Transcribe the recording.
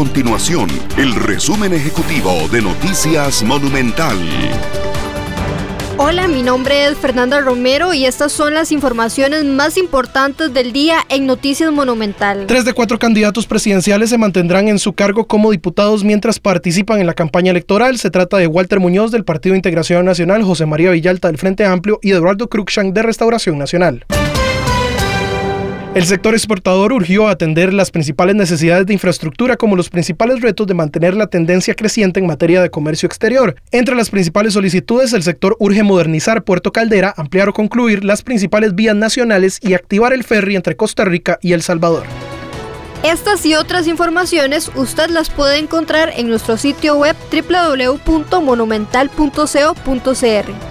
continuación el resumen ejecutivo de Noticias Monumental. Hola, mi nombre es Fernanda Romero y estas son las informaciones más importantes del día en Noticias Monumental. Tres de cuatro candidatos presidenciales se mantendrán en su cargo como diputados mientras participan en la campaña electoral. Se trata de Walter Muñoz del Partido de Integración Nacional, José María Villalta del Frente Amplio y Eduardo Cruikshank de Restauración Nacional. El sector exportador urgió a atender las principales necesidades de infraestructura como los principales retos de mantener la tendencia creciente en materia de comercio exterior. Entre las principales solicitudes, el sector urge modernizar Puerto Caldera, ampliar o concluir las principales vías nacionales y activar el ferry entre Costa Rica y El Salvador. Estas y otras informaciones usted las puede encontrar en nuestro sitio web www.monumental.co.cr.